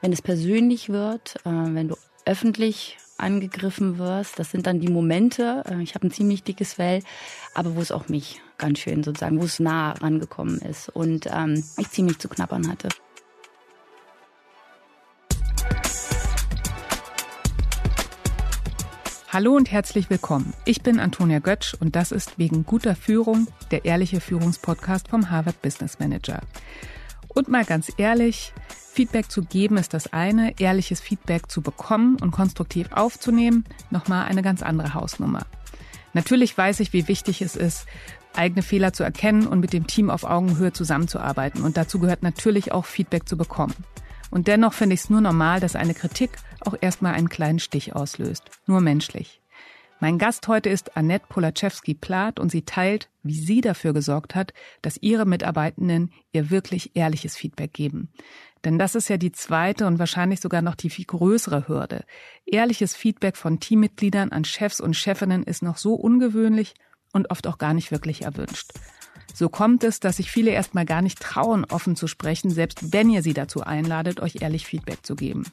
wenn es persönlich wird, äh, wenn du öffentlich angegriffen wirst, das sind dann die Momente, äh, ich habe ein ziemlich dickes Fell, aber wo es auch mich ganz schön sozusagen, wo es nah rangekommen ist und ähm, ich ziemlich zu knappern hatte. Hallo und herzlich willkommen. Ich bin Antonia Götsch und das ist wegen guter Führung der ehrliche Führungspodcast vom Harvard Business Manager. Und mal ganz ehrlich, Feedback zu geben ist das eine, ehrliches Feedback zu bekommen und konstruktiv aufzunehmen, nochmal eine ganz andere Hausnummer. Natürlich weiß ich, wie wichtig es ist, eigene Fehler zu erkennen und mit dem Team auf Augenhöhe zusammenzuarbeiten. Und dazu gehört natürlich auch Feedback zu bekommen. Und dennoch finde ich es nur normal, dass eine Kritik auch erstmal einen kleinen Stich auslöst. Nur menschlich. Mein Gast heute ist Annette Polaczewski-Plath und sie teilt, wie sie dafür gesorgt hat, dass ihre Mitarbeitenden ihr wirklich ehrliches Feedback geben. Denn das ist ja die zweite und wahrscheinlich sogar noch die viel größere Hürde. Ehrliches Feedback von Teammitgliedern an Chefs und Chefinnen ist noch so ungewöhnlich und oft auch gar nicht wirklich erwünscht. So kommt es, dass sich viele erstmal gar nicht trauen, offen zu sprechen, selbst wenn ihr sie dazu einladet, euch ehrlich Feedback zu geben.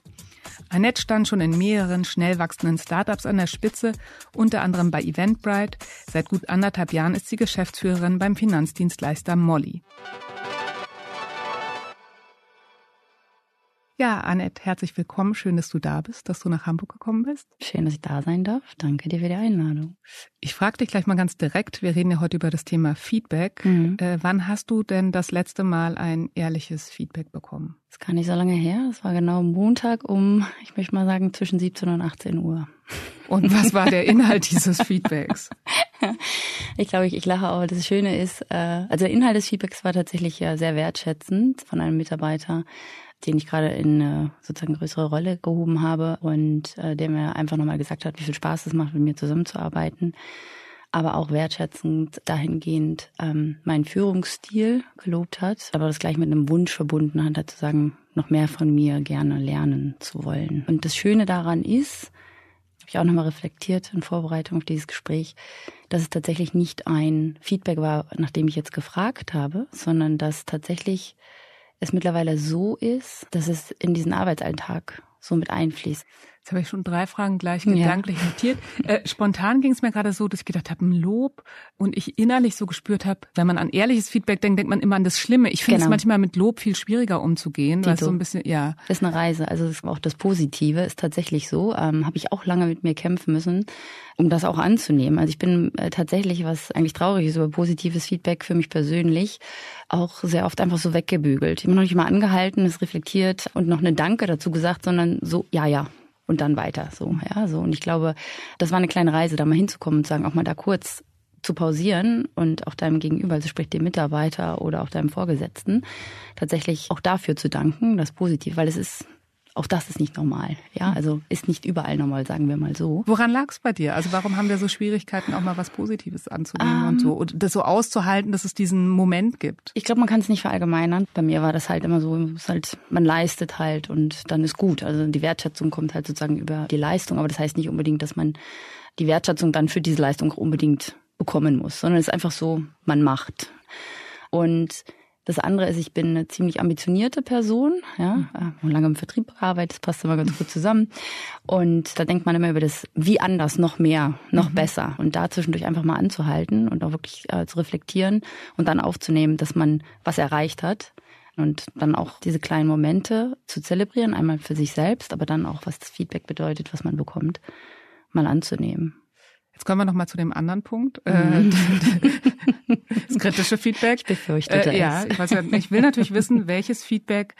Annette stand schon in mehreren schnell wachsenden Startups an der Spitze, unter anderem bei Eventbrite. Seit gut anderthalb Jahren ist sie Geschäftsführerin beim Finanzdienstleister Molly. Ja, Annette, herzlich willkommen. Schön, dass du da bist, dass du nach Hamburg gekommen bist. Schön, dass ich da sein darf. Danke dir für die Einladung. Ich frage dich gleich mal ganz direkt. Wir reden ja heute über das Thema Feedback. Mhm. Äh, wann hast du denn das letzte Mal ein ehrliches Feedback bekommen? Das kann nicht so lange her. Das war genau Montag um, ich möchte mal sagen, zwischen 17 und 18 Uhr. Und was war der Inhalt dieses Feedbacks? Ich glaube, ich, ich lache auch. Das Schöne ist, äh, also der Inhalt des Feedbacks war tatsächlich ja sehr wertschätzend von einem Mitarbeiter den ich gerade in eine sozusagen größere Rolle gehoben habe und äh, der mir einfach nochmal gesagt hat, wie viel Spaß es macht, mit mir zusammenzuarbeiten. Aber auch wertschätzend dahingehend ähm, meinen Führungsstil gelobt hat, aber das gleich mit einem Wunsch verbunden hat, halt zu sagen, noch mehr von mir gerne lernen zu wollen. Und das Schöne daran ist, habe ich auch nochmal reflektiert in Vorbereitung auf dieses Gespräch, dass es tatsächlich nicht ein Feedback war, nachdem ich jetzt gefragt habe, sondern dass tatsächlich es mittlerweile so ist, dass es in diesen Arbeitsalltag so mit einfließt. Jetzt habe ich schon drei Fragen gleich gedanklich ja. notiert. Äh, spontan ging es mir gerade so, dass ich gedacht habe, ein Lob und ich innerlich so gespürt habe, wenn man an ehrliches Feedback denkt, denkt man immer an das Schlimme. Ich finde genau. es manchmal mit Lob viel schwieriger umzugehen, weil es so ein bisschen, ja. Das ist eine Reise. Also auch das Positive ist tatsächlich so. Ähm, habe ich auch lange mit mir kämpfen müssen, um das auch anzunehmen. Also ich bin äh, tatsächlich, was eigentlich traurig ist über positives Feedback für mich persönlich, auch sehr oft einfach so weggebügelt. Ich habe noch nicht mal angehalten, es reflektiert und noch eine Danke dazu gesagt, sondern so, ja, ja, und dann weiter. So, ja, so. Und ich glaube, das war eine kleine Reise, da mal hinzukommen und sagen, auch mal da kurz zu pausieren und auch deinem Gegenüber, also sprich dem Mitarbeiter oder auch deinem Vorgesetzten, tatsächlich auch dafür zu danken, das positiv, weil es ist auch das ist nicht normal. Ja, also ist nicht überall normal, sagen wir mal so. Woran lag es bei dir? Also warum haben wir so Schwierigkeiten, auch mal was Positives anzunehmen um, und so und das so auszuhalten, dass es diesen Moment gibt? Ich glaube, man kann es nicht verallgemeinern. Bei mir war das halt immer so, halt, man leistet halt und dann ist gut. Also die Wertschätzung kommt halt sozusagen über die Leistung, aber das heißt nicht unbedingt, dass man die Wertschätzung dann für diese Leistung unbedingt bekommen muss, sondern es ist einfach so, man macht. Und das andere ist, ich bin eine ziemlich ambitionierte Person, ja, mhm. lange im Vertrieb gearbeitet, das passt immer ganz gut zusammen. Und da denkt man immer über das, wie anders, noch mehr, noch mhm. besser. Und da zwischendurch einfach mal anzuhalten und auch wirklich äh, zu reflektieren und dann aufzunehmen, dass man was erreicht hat. Und dann auch diese kleinen Momente zu zelebrieren, einmal für sich selbst, aber dann auch, was das Feedback bedeutet, was man bekommt, mal anzunehmen. Jetzt kommen wir noch mal zu dem anderen Punkt. Äh, mhm. das kritische Feedback. Ich befürchtete äh, Ja, ich, weiß, ich will natürlich wissen, welches Feedback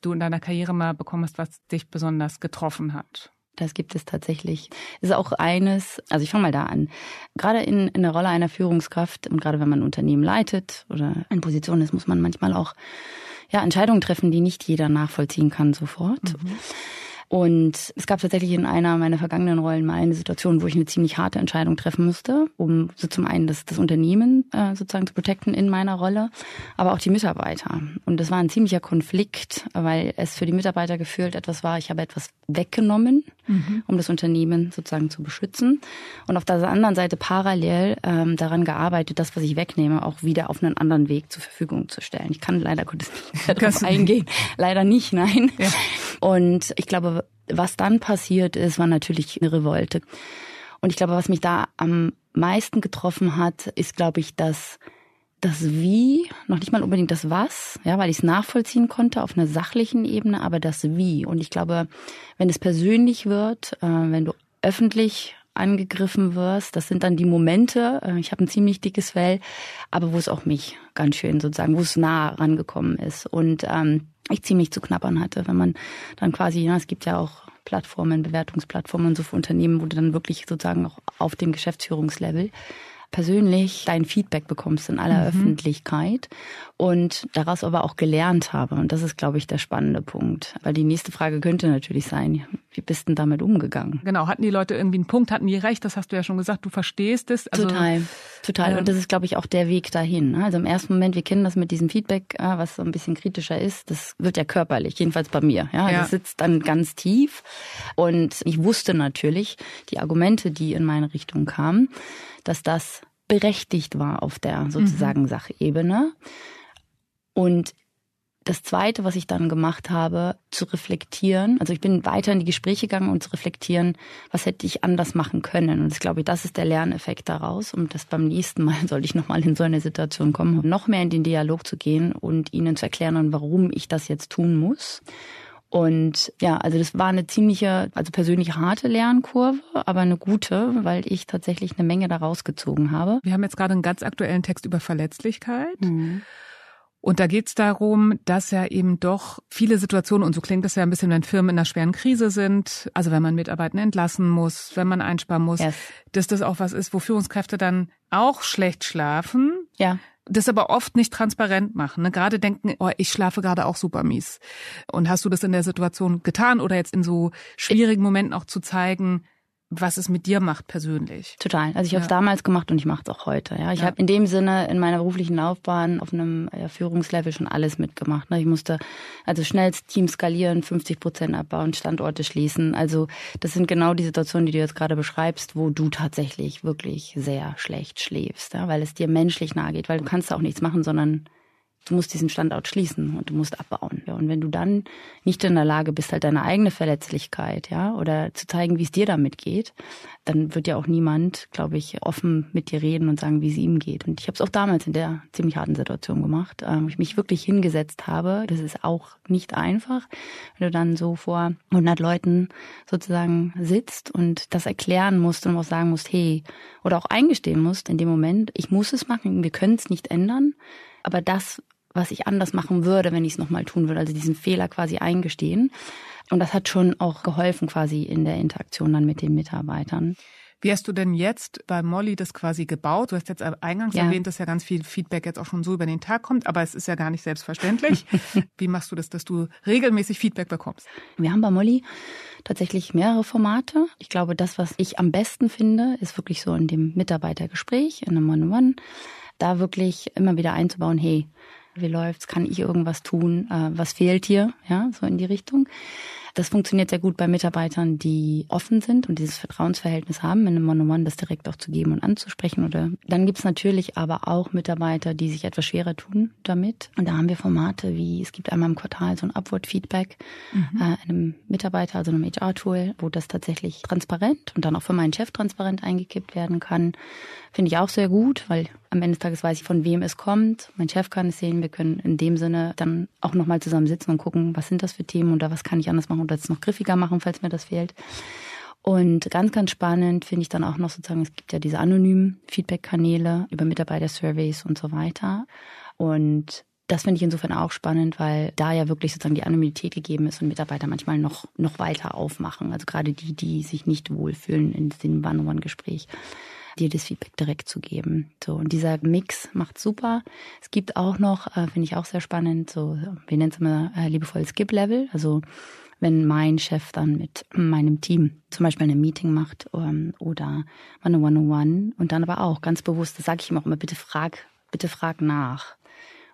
du in deiner Karriere mal bekommen hast, was dich besonders getroffen hat. Das gibt es tatsächlich. Ist auch eines, also ich fange mal da an. Gerade in, in der Rolle einer Führungskraft und gerade wenn man ein Unternehmen leitet oder in Position ist, muss man manchmal auch ja, Entscheidungen treffen, die nicht jeder nachvollziehen kann sofort. Mhm. Und es gab tatsächlich in einer meiner vergangenen Rollen mal eine Situation, wo ich eine ziemlich harte Entscheidung treffen musste, um so zum einen das, das Unternehmen äh, sozusagen zu protecten in meiner Rolle, aber auch die Mitarbeiter. Und das war ein ziemlicher Konflikt, weil es für die Mitarbeiter gefühlt etwas war, ich habe etwas weggenommen, mhm. um das Unternehmen sozusagen zu beschützen. Und auf der anderen Seite parallel ähm, daran gearbeitet, das, was ich wegnehme, auch wieder auf einen anderen Weg zur Verfügung zu stellen. Ich kann leider Gottes nicht darauf eingehen. Leider nicht, nein. Ja. Und ich glaube, was dann passiert ist, war natürlich eine Revolte. Und ich glaube, was mich da am meisten getroffen hat, ist, glaube ich, dass das Wie, noch nicht mal unbedingt das Was, ja, weil ich es nachvollziehen konnte auf einer sachlichen Ebene, aber das Wie. Und ich glaube, wenn es persönlich wird, äh, wenn du öffentlich angegriffen wirst, das sind dann die Momente, äh, ich habe ein ziemlich dickes Fell, aber wo es auch mich ganz schön sozusagen, wo es nah rangekommen ist und ähm, ich ziemlich zu knappern hatte, wenn man dann quasi, ja, es gibt ja auch Plattformen, Bewertungsplattformen und so für Unternehmen, wo du dann wirklich sozusagen auch auf dem Geschäftsführungslevel persönlich dein Feedback bekommst in aller mhm. Öffentlichkeit und daraus aber auch gelernt habe. Und das ist, glaube ich, der spannende Punkt. Weil die nächste Frage könnte natürlich sein, wie bist du damit umgegangen? Genau, hatten die Leute irgendwie einen Punkt, hatten die recht, das hast du ja schon gesagt, du verstehst es. Also, total, total. Ähm, und das ist, glaube ich, auch der Weg dahin. Ne? Also im ersten Moment, wir kennen das mit diesem Feedback, was so ein bisschen kritischer ist, das wird ja körperlich, jedenfalls bei mir. Ja, ja. das sitzt dann ganz tief. Und ich wusste natürlich, die Argumente, die in meine Richtung kamen, dass das berechtigt war auf der sozusagen mhm. Sachebene. Und das Zweite, was ich dann gemacht habe, zu reflektieren, also ich bin weiter in die Gespräche gegangen und zu reflektieren, was hätte ich anders machen können. Und ich glaube, das ist der Lerneffekt daraus. Und das beim nächsten Mal sollte ich nochmal in so eine Situation kommen, noch mehr in den Dialog zu gehen und ihnen zu erklären, warum ich das jetzt tun muss. Und ja, also das war eine ziemliche, also persönlich harte Lernkurve, aber eine gute, weil ich tatsächlich eine Menge daraus gezogen habe. Wir haben jetzt gerade einen ganz aktuellen Text über Verletzlichkeit. Mhm. Und da geht es darum, dass ja eben doch viele Situationen, und so klingt das ja ein bisschen, wenn Firmen in einer schweren Krise sind, also wenn man Mitarbeiter entlassen muss, wenn man einsparen muss, yes. dass das auch was ist, wo Führungskräfte dann auch schlecht schlafen. Ja das aber oft nicht transparent machen. Ne? Gerade denken, oh, ich schlafe gerade auch super mies. Und hast du das in der Situation getan oder jetzt in so schwierigen Momenten auch zu zeigen, was es mit dir macht persönlich. Total. Also ich habe es damals gemacht und ich mache es auch heute. Ja, ich ja. habe in dem Sinne in meiner beruflichen Laufbahn auf einem ja, Führungslevel schon alles mitgemacht. Ne? Ich musste also schnell Team skalieren, 50 Prozent abbauen, Standorte schließen. Also das sind genau die Situationen, die du jetzt gerade beschreibst, wo du tatsächlich wirklich sehr schlecht schläfst, ja? weil es dir menschlich nahe geht, weil du kannst da auch nichts machen, sondern du musst diesen Standort schließen und du musst abbauen. Ja, und wenn du dann nicht in der Lage bist, halt deine eigene Verletzlichkeit, ja, oder zu zeigen, wie es dir damit geht, dann wird ja auch niemand, glaube ich, offen mit dir reden und sagen, wie es ihm geht. Und ich habe es auch damals in der ziemlich harten Situation gemacht, ähm, wo ich mich wirklich hingesetzt habe. Das ist auch nicht einfach, wenn du dann so vor 100 Leuten sozusagen sitzt und das erklären musst und auch sagen musst, hey, oder auch eingestehen musst in dem Moment, ich muss es machen, wir können es nicht ändern, aber das was ich anders machen würde, wenn ich es nochmal tun würde. Also diesen Fehler quasi eingestehen. Und das hat schon auch geholfen quasi in der Interaktion dann mit den Mitarbeitern. Wie hast du denn jetzt bei Molly das quasi gebaut? Du hast jetzt eingangs ja. erwähnt, dass ja ganz viel Feedback jetzt auch schon so über den Tag kommt, aber es ist ja gar nicht selbstverständlich. Wie machst du das, dass du regelmäßig Feedback bekommst? Wir haben bei Molly tatsächlich mehrere Formate. Ich glaube, das, was ich am besten finde, ist wirklich so in dem Mitarbeitergespräch, in einem One-on-One, da wirklich immer wieder einzubauen, hey, wie läuft's, kann ich irgendwas tun, äh, was fehlt hier, ja, so in die Richtung. Das funktioniert sehr gut bei Mitarbeitern, die offen sind und dieses Vertrauensverhältnis haben, in einem One-on-One das direkt auch zu geben und anzusprechen. Oder dann gibt's natürlich aber auch Mitarbeiter, die sich etwas schwerer tun damit. Und da haben wir Formate wie, es gibt einmal im Quartal so ein Upward-Feedback mhm. äh, einem Mitarbeiter, also einem HR-Tool, wo das tatsächlich transparent und dann auch für meinen Chef transparent eingekippt werden kann. Finde ich auch sehr gut, weil am Ende des Tages weiß ich, von wem es kommt. Mein Chef kann es sehen. Wir können in dem Sinne dann auch nochmal zusammen sitzen und gucken, was sind das für Themen oder was kann ich anders machen oder es noch griffiger machen, falls mir das fehlt. Und ganz, ganz spannend finde ich dann auch noch sozusagen, es gibt ja diese anonymen Feedback-Kanäle über Mitarbeiter-Surveys und so weiter. Und das finde ich insofern auch spannend, weil da ja wirklich sozusagen die Anonymität gegeben ist und Mitarbeiter manchmal noch, noch weiter aufmachen. Also gerade die, die sich nicht wohlfühlen in dem One-on-One-Gespräch dir das Feedback direkt zu geben. So, und dieser Mix macht super. Es gibt auch noch, äh, finde ich auch sehr spannend, so, wir nennen es immer äh, liebevoll Skip-Level. Also wenn mein Chef dann mit meinem Team zum Beispiel ein Meeting macht ähm, oder eine One-on-One und dann aber auch ganz bewusst, das sage ich ihm auch immer, bitte frag, bitte frag nach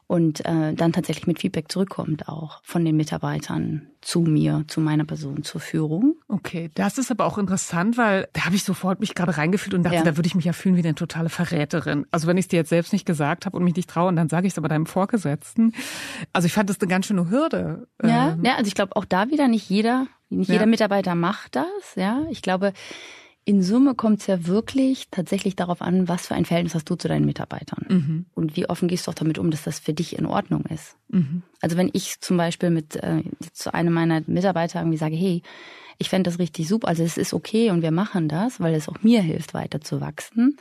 und äh, dann tatsächlich mit Feedback zurückkommt auch von den Mitarbeitern zu mir, zu meiner Person, zur Führung. Okay, das ist aber auch interessant, weil da habe ich sofort mich gerade reingefühlt und dachte, ja. da würde ich mich ja fühlen wie eine totale Verräterin. Also wenn ich es dir jetzt selbst nicht gesagt habe und mich nicht traue und dann sage ich es aber deinem Vorgesetzten. Also ich fand das eine ganz schöne Hürde. Ja, ähm. ja also ich glaube auch da wieder nicht jeder, nicht ja. jeder Mitarbeiter macht das. Ja, ich glaube, in Summe kommt es ja wirklich tatsächlich darauf an, was für ein Verhältnis hast du zu deinen Mitarbeitern. Mhm. Und wie offen gehst du auch damit um, dass das für dich in Ordnung ist. Mhm. Also wenn ich zum Beispiel mit äh, zu einem meiner Mitarbeiter irgendwie sage, hey, ich fände das richtig super, also es ist okay und wir machen das, weil es auch mir hilft, weiter zu wachsen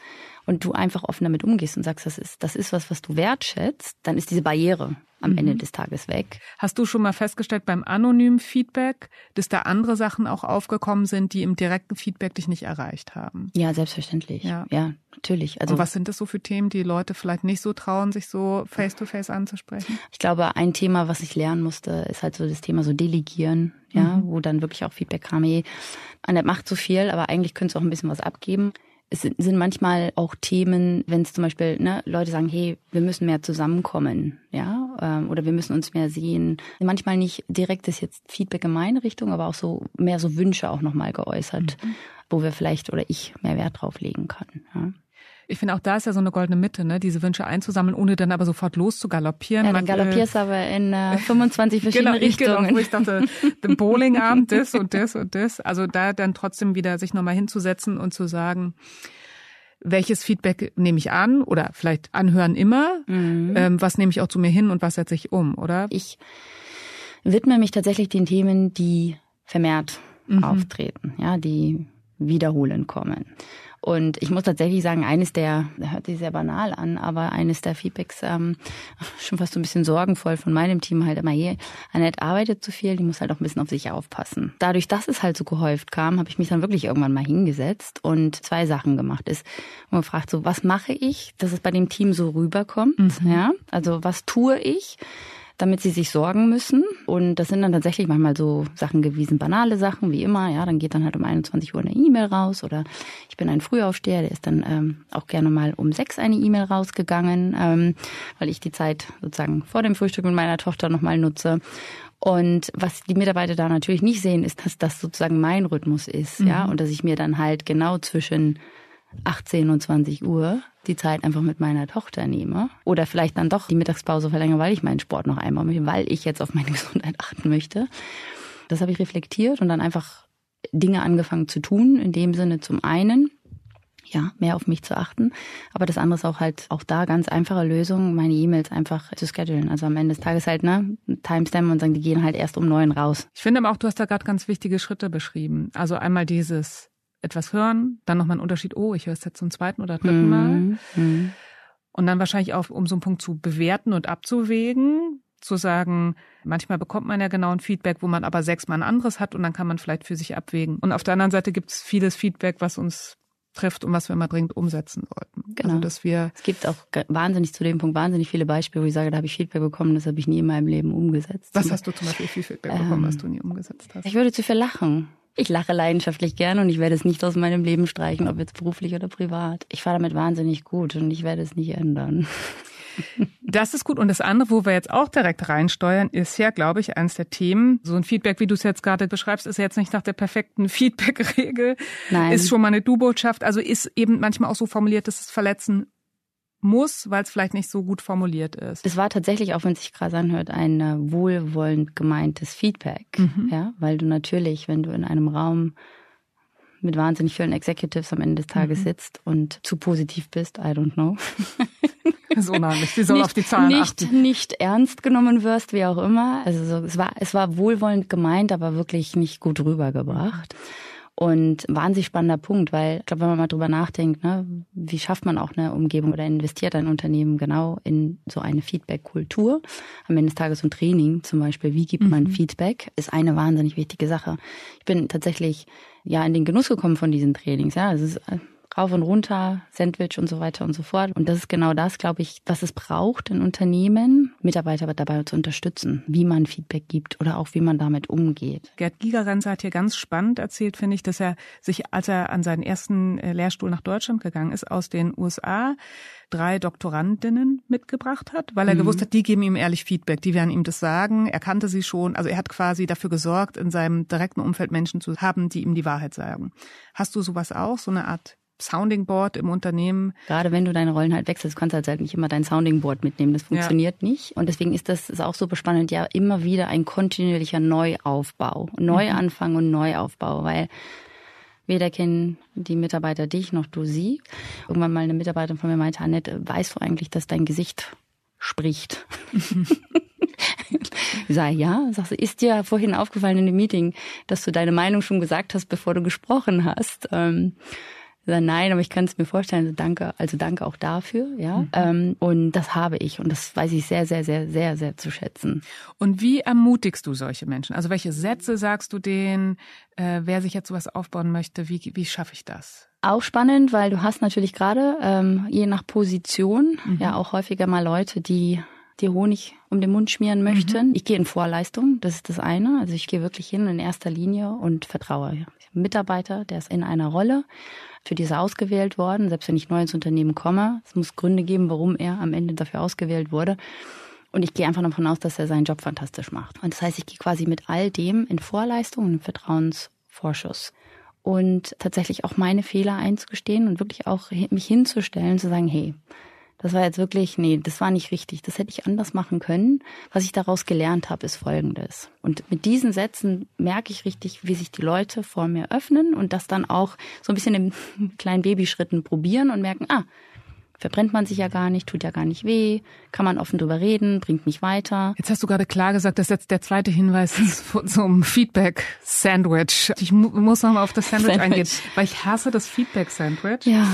und du einfach offen damit umgehst und sagst, das ist, das ist was, was du wertschätzt, dann ist diese Barriere am mhm. Ende des Tages weg. Hast du schon mal festgestellt beim anonymen Feedback, dass da andere Sachen auch aufgekommen sind, die im direkten Feedback dich nicht erreicht haben? Ja, selbstverständlich. Ja, ja natürlich. Also Und was sind das so für Themen, die Leute vielleicht nicht so trauen, sich so face-to-face -face anzusprechen? Ich glaube, ein Thema, was ich lernen musste, ist halt so das Thema so Delegieren, ja, mhm. wo dann wirklich auch Feedback kam, hey, Annette macht so viel, aber eigentlich könntest du auch ein bisschen was abgeben es sind manchmal auch Themen, wenn es zum Beispiel ne, Leute sagen, hey, wir müssen mehr zusammenkommen, ja, ähm, oder wir müssen uns mehr sehen. Manchmal nicht direkt ist jetzt Feedback in meine Richtung, aber auch so mehr so Wünsche auch nochmal geäußert, mhm. wo wir vielleicht oder ich mehr Wert drauf legen kann. Ja. Ich finde auch da ist ja so eine goldene Mitte, ne? diese Wünsche einzusammeln, ohne dann aber sofort loszugaloppieren. Ja, dann galoppierst du aber in äh, 25 verschiedene genau, Richtungen. Genau, wo ich dachte, den Bowlingabend, das und das und das. Also da dann trotzdem wieder sich nochmal hinzusetzen und zu sagen, welches Feedback nehme ich an oder vielleicht anhören immer, mhm. ähm, was nehme ich auch zu mir hin und was setze ich um, oder? Ich widme mich tatsächlich den Themen, die vermehrt mhm. auftreten, ja, die wiederholend kommen. Und ich muss tatsächlich sagen, eines der, hört sich sehr banal an, aber eines der Feedbacks, ähm, schon fast so ein bisschen sorgenvoll von meinem Team halt immer hier, Annette arbeitet zu viel, die muss halt auch ein bisschen auf sich aufpassen. Dadurch, dass es halt so gehäuft kam, habe ich mich dann wirklich irgendwann mal hingesetzt und zwei Sachen gemacht. Ist und gefragt, so, was mache ich, dass es bei dem Team so rüberkommt? Mhm. Ja, also was tue ich? Damit sie sich sorgen müssen. Und das sind dann tatsächlich manchmal so Sachen gewesen, banale Sachen, wie immer. Ja, dann geht dann halt um 21 Uhr eine E-Mail raus oder ich bin ein Frühaufsteher, der ist dann ähm, auch gerne mal um sechs eine E-Mail rausgegangen, ähm, weil ich die Zeit sozusagen vor dem Frühstück mit meiner Tochter nochmal nutze. Und was die Mitarbeiter da natürlich nicht sehen, ist, dass das sozusagen mein Rhythmus ist, mhm. ja, und dass ich mir dann halt genau zwischen 18 und 20 Uhr die Zeit einfach mit meiner Tochter nehme. Oder vielleicht dann doch die Mittagspause verlängere, weil ich meinen Sport noch einmal möchte, weil ich jetzt auf meine Gesundheit achten möchte. Das habe ich reflektiert und dann einfach Dinge angefangen zu tun. In dem Sinne zum einen, ja, mehr auf mich zu achten. Aber das andere ist auch halt auch da ganz einfache Lösung, meine E-Mails einfach zu schedulen. Also am Ende des Tages halt, ne, Timestamp und sagen, die gehen halt erst um neun raus. Ich finde aber auch, du hast da gerade ganz wichtige Schritte beschrieben. Also einmal dieses etwas hören, dann nochmal ein Unterschied, oh, ich höre es jetzt zum zweiten oder dritten Mal. Mhm. mhm. Und dann wahrscheinlich auch, um so einen Punkt zu bewerten und abzuwägen, zu sagen, manchmal bekommt man ja genau ein Feedback, wo man aber sechsmal ein anderes hat und dann kann man vielleicht für sich abwägen. Und auf der anderen Seite gibt es vieles Feedback, was uns trifft und was wir immer dringend umsetzen sollten. Also, genau. Also, dass wir es gibt auch wahnsinnig zu dem Punkt wahnsinnig viele Beispiele, wo ich sage, da habe ich Feedback bekommen, das habe ich nie in meinem Leben umgesetzt. Was hast du zum Beispiel viel Feedback bekommen, ähm, was du nie umgesetzt hast? Ich würde zu viel lachen. Ich lache leidenschaftlich gern und ich werde es nicht aus meinem Leben streichen, ob jetzt beruflich oder privat. Ich fahre damit wahnsinnig gut und ich werde es nicht ändern. Das ist gut. Und das andere, wo wir jetzt auch direkt reinsteuern, ist ja, glaube ich, eines der Themen. So ein Feedback, wie du es jetzt gerade beschreibst, ist jetzt nicht nach der perfekten Feedback-Regel. Nein. Ist schon mal eine Du-Botschaft. Also ist eben manchmal auch so formuliert, dass es verletzen muss, weil es vielleicht nicht so gut formuliert ist. Es war tatsächlich, auch wenn es sich krass anhört, ein äh, wohlwollend gemeintes Feedback. Mhm. Ja, weil du natürlich, wenn du in einem Raum mit wahnsinnig vielen Executives am Ende des Tages mhm. sitzt und zu positiv bist, I don't know. so unheimlich. Sie soll nicht, auf die Zahlen nicht, achten. Nicht ernst genommen wirst, wie auch immer. Also so, es war, es war wohlwollend gemeint, aber wirklich nicht gut rübergebracht. Mhm. Und wahnsinnig spannender Punkt, weil ich glaube, wenn man mal drüber nachdenkt, ne, wie schafft man auch eine Umgebung oder investiert ein Unternehmen genau in so eine Feedback-Kultur? Am Ende des Tages ein Training zum Beispiel, wie gibt man mhm. Feedback, ist eine wahnsinnig wichtige Sache. Ich bin tatsächlich ja in den Genuss gekommen von diesen Trainings. Ja, es ist rauf und runter, Sandwich und so weiter und so fort. Und das ist genau das, glaube ich, was es braucht in Unternehmen, Mitarbeiter dabei zu unterstützen, wie man Feedback gibt oder auch wie man damit umgeht. Gerd Gigerenzer hat hier ganz spannend erzählt, finde ich, dass er sich, als er an seinen ersten äh, Lehrstuhl nach Deutschland gegangen ist, aus den USA drei Doktorandinnen mitgebracht hat, weil er mhm. gewusst hat, die geben ihm ehrlich Feedback, die werden ihm das sagen. Er kannte sie schon, also er hat quasi dafür gesorgt, in seinem direkten Umfeld Menschen zu haben, die ihm die Wahrheit sagen. Hast du sowas auch, so eine Art Sounding Board im Unternehmen. Gerade wenn du deine Rollen halt wechselst, kannst du halt, halt nicht immer dein Sounding Board mitnehmen. Das funktioniert ja. nicht. Und deswegen ist das ist auch super spannend, ja, immer wieder ein kontinuierlicher Neuaufbau. Neuanfang mhm. und Neuaufbau, weil weder kennen die Mitarbeiter dich noch du sie. Irgendwann mal eine Mitarbeiterin von mir meinte, Annette, weißt du eigentlich, dass dein Gesicht spricht? ich sage, ja. Sagst du, ist dir vorhin aufgefallen in dem Meeting, dass du deine Meinung schon gesagt hast, bevor du gesprochen hast? Ähm, nein, aber ich kann es mir vorstellen. Also danke, also danke auch dafür, ja. Mhm. Ähm, und das habe ich und das weiß ich sehr, sehr, sehr, sehr, sehr zu schätzen. Und wie ermutigst du solche Menschen? Also welche Sätze sagst du denen? Äh, wer sich jetzt sowas aufbauen möchte, wie, wie schaffe ich das? Auch spannend, weil du hast natürlich gerade ähm, je nach Position mhm. ja auch häufiger mal Leute, die die Honig um den Mund schmieren möchten. Mhm. Ich gehe in Vorleistung, das ist das eine. Also ich gehe wirklich hin in erster Linie und vertraue. Mitarbeiter, der ist in einer Rolle für diese ausgewählt worden, selbst wenn ich neu ins Unternehmen komme. Es muss Gründe geben, warum er am Ende dafür ausgewählt wurde. Und ich gehe einfach davon aus, dass er seinen Job fantastisch macht. Und das heißt, ich gehe quasi mit all dem in Vorleistung und Vertrauensvorschuss. Und tatsächlich auch meine Fehler einzugestehen und wirklich auch mich hinzustellen, zu sagen, hey, das war jetzt wirklich, nee, das war nicht richtig. Das hätte ich anders machen können. Was ich daraus gelernt habe, ist Folgendes. Und mit diesen Sätzen merke ich richtig, wie sich die Leute vor mir öffnen und das dann auch so ein bisschen in kleinen Babyschritten probieren und merken, ah, verbrennt man sich ja gar nicht, tut ja gar nicht weh, kann man offen drüber reden, bringt mich weiter. Jetzt hast du gerade klar gesagt, dass jetzt der zweite Hinweis ist zum Feedback-Sandwich. Ich muss nochmal auf das Sandwich, Sandwich eingehen, weil ich hasse das Feedback-Sandwich. Ja.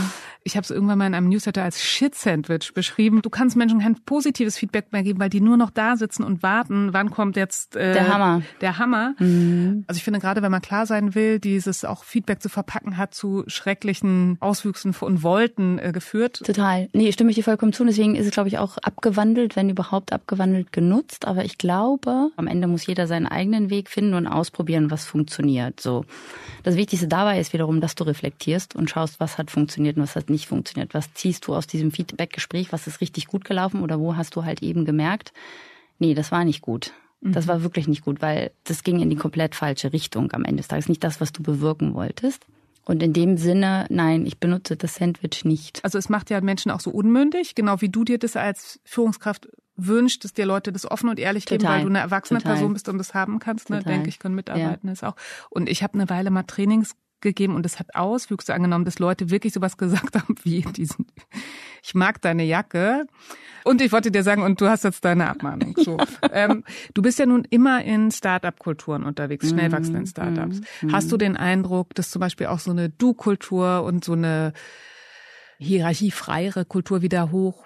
Ich habe es irgendwann mal in einem Newsletter als Shit-Sandwich beschrieben. Du kannst Menschen kein positives Feedback mehr geben, weil die nur noch da sitzen und warten, wann kommt jetzt äh, der Hammer. Der Hammer. Mhm. Also ich finde gerade, wenn man klar sein will, dieses auch Feedback zu verpacken hat zu schrecklichen Auswüchsen und Wolten äh, geführt. Total. Nee, stimme ich dir vollkommen zu. Deswegen ist es, glaube ich, auch abgewandelt, wenn überhaupt abgewandelt genutzt. Aber ich glaube, am Ende muss jeder seinen eigenen Weg finden und ausprobieren, was funktioniert. So. Das Wichtigste dabei ist wiederum, dass du reflektierst und schaust, was hat funktioniert und was hat nicht funktioniert. Was ziehst du aus diesem Feedback-Gespräch? Was ist richtig gut gelaufen oder wo hast du halt eben gemerkt, nee, das war nicht gut. Das mhm. war wirklich nicht gut, weil das ging in die komplett falsche Richtung am Ende des Tages. Nicht das, was du bewirken wolltest. Und in dem Sinne, nein, ich benutze das Sandwich nicht. Also es macht ja Menschen auch so unmündig, genau wie du dir das als Führungskraft wünscht, dass dir Leute das offen und ehrlich Total. geben, weil du eine erwachsene Total. Person bist und das haben kannst. Ne? Denke ich, können mitarbeiten ja. ist auch. Und ich habe eine Weile mal Trainings gegeben und es hat Auswüchse angenommen, dass Leute wirklich sowas gesagt haben wie diesen, ich mag deine Jacke. Und ich wollte dir sagen, und du hast jetzt deine Abmahnung. So. ähm, du bist ja nun immer in Start-up-Kulturen unterwegs, schnell wachsenden mhm. Startups. Mm, Hast du den Eindruck, dass zum Beispiel auch so eine Du-Kultur und so eine hierarchiefreiere Kultur wieder hoch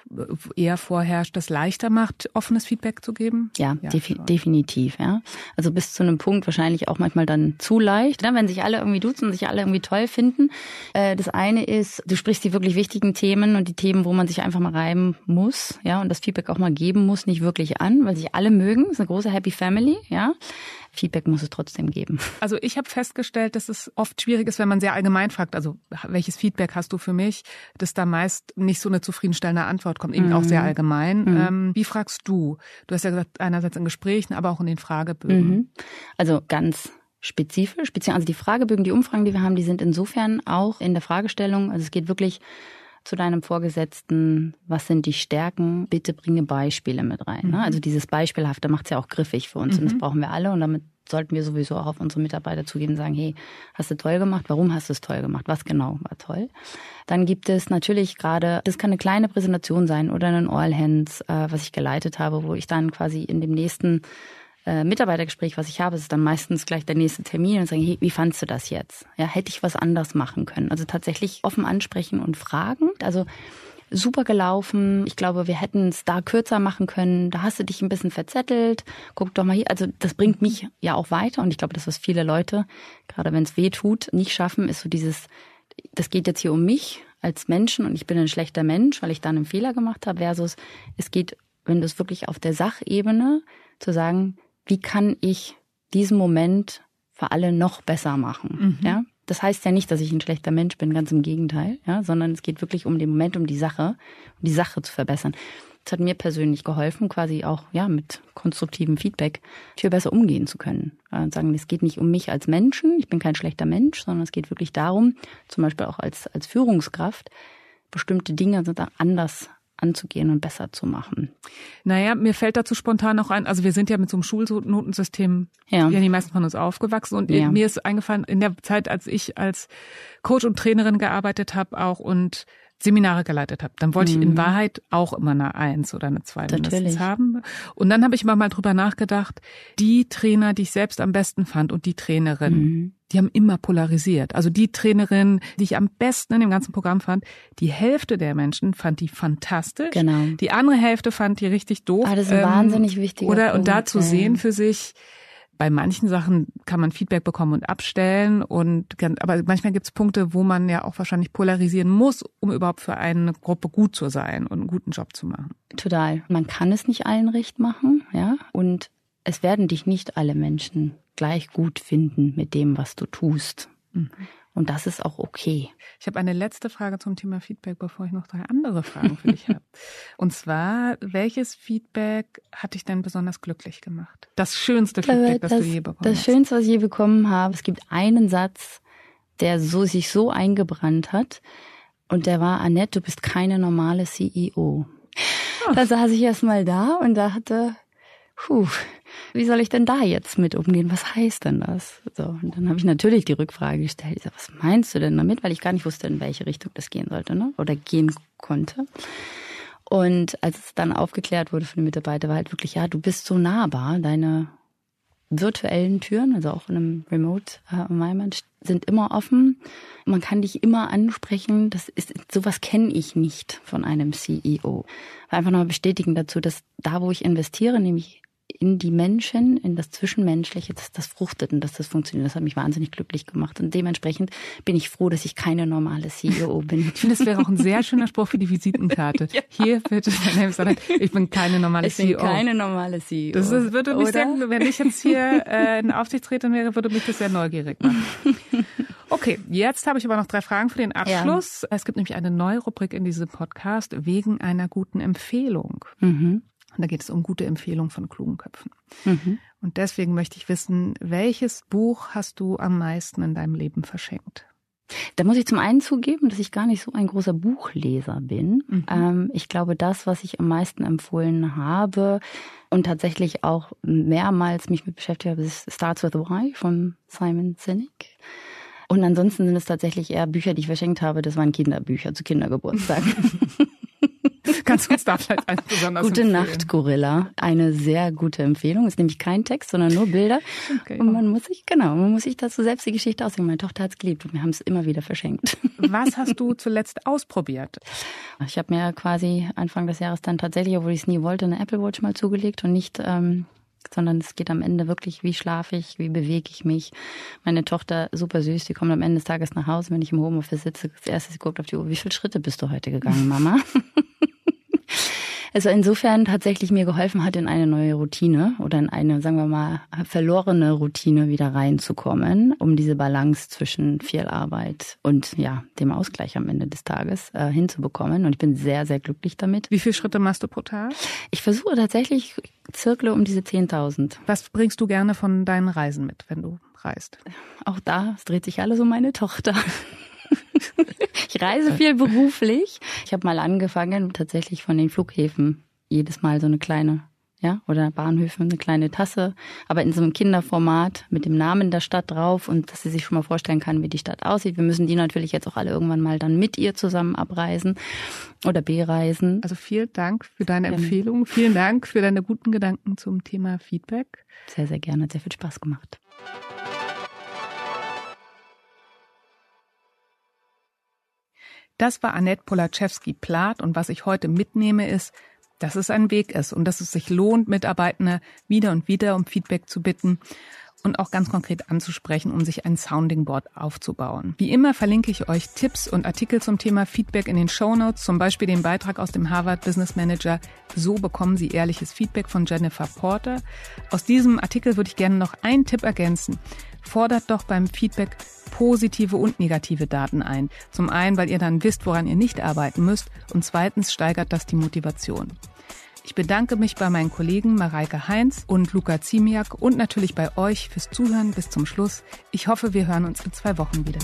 eher vorherrscht, das leichter macht, offenes Feedback zu geben? Ja, ja defi definitiv, ja. Also bis zu einem Punkt wahrscheinlich auch manchmal dann zu leicht, ne? wenn sich alle irgendwie duzen und sich alle irgendwie toll finden. Äh, das eine ist, du sprichst die wirklich wichtigen Themen und die Themen, wo man sich einfach mal reiben muss, ja, und das Feedback auch mal geben muss, nicht wirklich an, weil sich alle mögen. Das ist eine große Happy Family, ja. Feedback muss es trotzdem geben. Also ich habe festgestellt, dass es oft schwierig ist, wenn man sehr allgemein fragt, also welches Feedback hast du für mich, dass da meist nicht so eine zufriedenstellende Antwort kommt, eben mhm. auch sehr mhm. allgemein. Mhm. Ähm, wie fragst du? Du hast ja gesagt, einerseits in Gesprächen, aber auch in den Fragebögen. Mhm. Also ganz spezifisch, also die Fragebögen, die Umfragen, die wir haben, die sind insofern auch in der Fragestellung, also es geht wirklich zu deinem Vorgesetzten, was sind die Stärken, bitte bringe Beispiele mit rein. Ne? Mhm. Also dieses Beispielhafte macht es ja auch griffig für uns mhm. und das mhm. brauchen wir alle und damit sollten wir sowieso auch auf unsere Mitarbeiter zugehen und sagen, hey, hast du toll gemacht? Warum hast du es toll gemacht? Was genau war toll? Dann gibt es natürlich gerade, das kann eine kleine Präsentation sein oder ein All Hands, äh, was ich geleitet habe, wo ich dann quasi in dem nächsten äh, Mitarbeitergespräch, was ich habe, ist dann meistens gleich der nächste Termin und sagen, hey, wie fandst du das jetzt? Ja, hätte ich was anders machen können? Also tatsächlich offen ansprechen und fragen. Also super gelaufen. Ich glaube, wir hätten es da kürzer machen können. Da hast du dich ein bisschen verzettelt. Guck doch mal hier. Also das bringt mich ja auch weiter. Und ich glaube, das, was viele Leute, gerade wenn es weh tut, nicht schaffen, ist so dieses das geht jetzt hier um mich als Menschen und ich bin ein schlechter Mensch, weil ich da einen Fehler gemacht habe, versus es geht, wenn du es wirklich auf der Sachebene zu sagen, wie kann ich diesen Moment für alle noch besser machen, mhm. ja? Das heißt ja nicht, dass ich ein schlechter Mensch bin, ganz im Gegenteil, ja, sondern es geht wirklich um den Moment, um die Sache, um die Sache zu verbessern. Das hat mir persönlich geholfen, quasi auch ja mit konstruktivem Feedback viel besser umgehen zu können. Und sagen, es geht nicht um mich als Menschen, ich bin kein schlechter Mensch, sondern es geht wirklich darum, zum Beispiel auch als, als Führungskraft, bestimmte Dinge anders anzugehen und besser zu machen. Naja, mir fällt dazu spontan noch ein, also wir sind ja mit so einem Schulnotensystem, ja, ja die meisten von uns aufgewachsen und ja. mir ist eingefallen, in der Zeit, als ich als Coach und Trainerin gearbeitet habe auch und Seminare geleitet habe, dann wollte mhm. ich in mhm. Wahrheit auch immer eine Eins oder eine Zwei mindestens haben. Und dann habe ich mal, mal drüber nachgedacht, die Trainer, die ich selbst am besten fand und die Trainerin, mhm. die haben immer polarisiert. Also die Trainerin, die ich am besten in dem ganzen Programm fand, die Hälfte der Menschen fand die fantastisch. Genau. Die andere Hälfte fand die richtig doof. Ah, das ist ein ähm, wahnsinnig wichtiger Oder Punkt, und da zu sehen für sich, bei manchen Sachen kann man Feedback bekommen und abstellen und aber manchmal gibt es Punkte, wo man ja auch wahrscheinlich polarisieren muss, um überhaupt für eine Gruppe gut zu sein und einen guten Job zu machen. Total. Man kann es nicht allen recht machen, ja, und es werden dich nicht alle Menschen gleich gut finden mit dem, was du tust. Mhm. Und das ist auch okay. Ich habe eine letzte Frage zum Thema Feedback, bevor ich noch drei andere Fragen für dich habe. Und zwar, welches Feedback hat dich denn besonders glücklich gemacht? Das schönste Feedback, das, das du je bekommen das hast. Das schönste, was ich je bekommen habe. Es gibt einen Satz, der so sich so eingebrannt hat. Und der war, Annette, du bist keine normale CEO. Da saß ich erst mal da und dachte, puh, wie soll ich denn da jetzt mit umgehen? Was heißt denn das? So, und dann habe ich natürlich die Rückfrage gestellt, ich sag, was meinst du denn damit? Weil ich gar nicht wusste, in welche Richtung das gehen sollte, ne? Oder gehen konnte. Und als es dann aufgeklärt wurde von den Mitarbeitern, war halt wirklich, ja, du bist so nahbar, deine virtuellen Türen, also auch in einem Remote Environment, sind immer offen. Man kann dich immer ansprechen. Das ist, sowas kenne ich nicht von einem CEO. Einfach nochmal bestätigen dazu, dass da, wo ich investiere, nämlich in die Menschen, in das Zwischenmenschliche, dass das fruchtet und dass das funktioniert. Das hat mich wahnsinnig glücklich gemacht. Und dementsprechend bin ich froh, dass ich keine normale CEO bin. Ich finde, das wäre auch ein sehr schöner Spruch für die Visitenkarte. ja. Hier bitte, ich bin keine normale ich CEO. Ich bin keine normale CEO. Das ist, würde mich sehr, wenn ich jetzt hier äh, in Aufsichtsrätin wäre, würde mich das sehr neugierig machen. Okay, jetzt habe ich aber noch drei Fragen für den Abschluss. Ja. Es gibt nämlich eine neue Rubrik in diesem Podcast wegen einer guten Empfehlung. Mhm. Und da geht es um gute Empfehlungen von klugen Köpfen. Mhm. Und deswegen möchte ich wissen, welches Buch hast du am meisten in deinem Leben verschenkt? Da muss ich zum einen zugeben, dass ich gar nicht so ein großer Buchleser bin. Mhm. Ähm, ich glaube, das, was ich am meisten empfohlen habe und tatsächlich auch mehrmals mich mit beschäftigt habe, ist Starts with Why von Simon Sinek. Und ansonsten sind es tatsächlich eher Bücher, die ich verschenkt habe. Das waren Kinderbücher zu Kindergeburtstagen. Kannst du uns da vielleicht eins besonders Gute empfehlen? Nacht, Gorilla. Eine sehr gute Empfehlung. Ist nämlich kein Text, sondern nur Bilder. Okay. Und man muss sich, genau, man muss sich dazu selbst die Geschichte ausdenken. Meine Tochter hat es geliebt und wir haben es immer wieder verschenkt. Was hast du zuletzt ausprobiert? Ich habe mir quasi Anfang des Jahres dann tatsächlich, obwohl ich es nie wollte, eine Apple Watch mal zugelegt und nicht ähm, sondern es geht am Ende wirklich, wie schlafe ich, wie bewege ich mich. Meine Tochter, super süß, die kommt am Ende des Tages nach Hause, wenn ich im Homeoffice sitze. Das erste, sie guckt auf die Uhr, wie viele Schritte bist du heute gegangen, Mama? Also insofern tatsächlich mir geholfen hat, in eine neue Routine oder in eine, sagen wir mal, verlorene Routine wieder reinzukommen, um diese Balance zwischen viel Arbeit und ja, dem Ausgleich am Ende des Tages äh, hinzubekommen. Und ich bin sehr, sehr glücklich damit. Wie viele Schritte machst du pro Tag? Ich versuche tatsächlich Zirkel um diese 10.000. Was bringst du gerne von deinen Reisen mit, wenn du reist? Auch da, es dreht sich alles um meine Tochter. ich reise viel beruflich. Ich habe mal angefangen, tatsächlich von den Flughäfen jedes Mal so eine kleine, ja, oder Bahnhöfe, eine kleine Tasse, aber in so einem Kinderformat mit dem Namen der Stadt drauf und dass sie sich schon mal vorstellen kann, wie die Stadt aussieht. Wir müssen die natürlich jetzt auch alle irgendwann mal dann mit ihr zusammen abreisen oder bereisen. Also vielen Dank für deine ja. Empfehlung. Vielen Dank für deine guten Gedanken zum Thema Feedback. Sehr, sehr gerne. Hat sehr viel Spaß gemacht. Das war Annette Polaczewski-Plath und was ich heute mitnehme ist, dass es ein Weg ist und dass es sich lohnt, Mitarbeitende wieder und wieder um Feedback zu bitten und auch ganz konkret anzusprechen, um sich ein Sounding Board aufzubauen. Wie immer verlinke ich euch Tipps und Artikel zum Thema Feedback in den Show Notes, zum Beispiel den Beitrag aus dem Harvard Business Manager So bekommen Sie ehrliches Feedback von Jennifer Porter. Aus diesem Artikel würde ich gerne noch einen Tipp ergänzen. Fordert doch beim Feedback positive und negative Daten ein. Zum einen, weil ihr dann wisst, woran ihr nicht arbeiten müsst und zweitens steigert das die Motivation. Ich bedanke mich bei meinen Kollegen Mareike Heinz und Luca Ziemiak und natürlich bei euch fürs Zuhören bis zum Schluss. Ich hoffe, wir hören uns in zwei Wochen wieder.